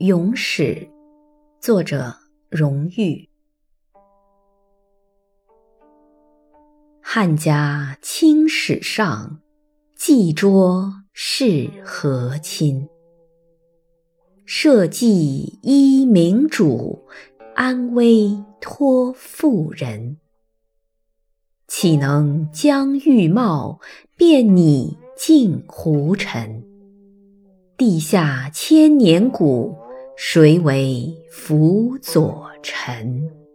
咏史，作者荣誉。汉家清史上，祭桌是和亲。社稷依明主，安危托妇人。岂能将玉貌，变拟尽胡尘？地下千年古，谁为辅佐臣？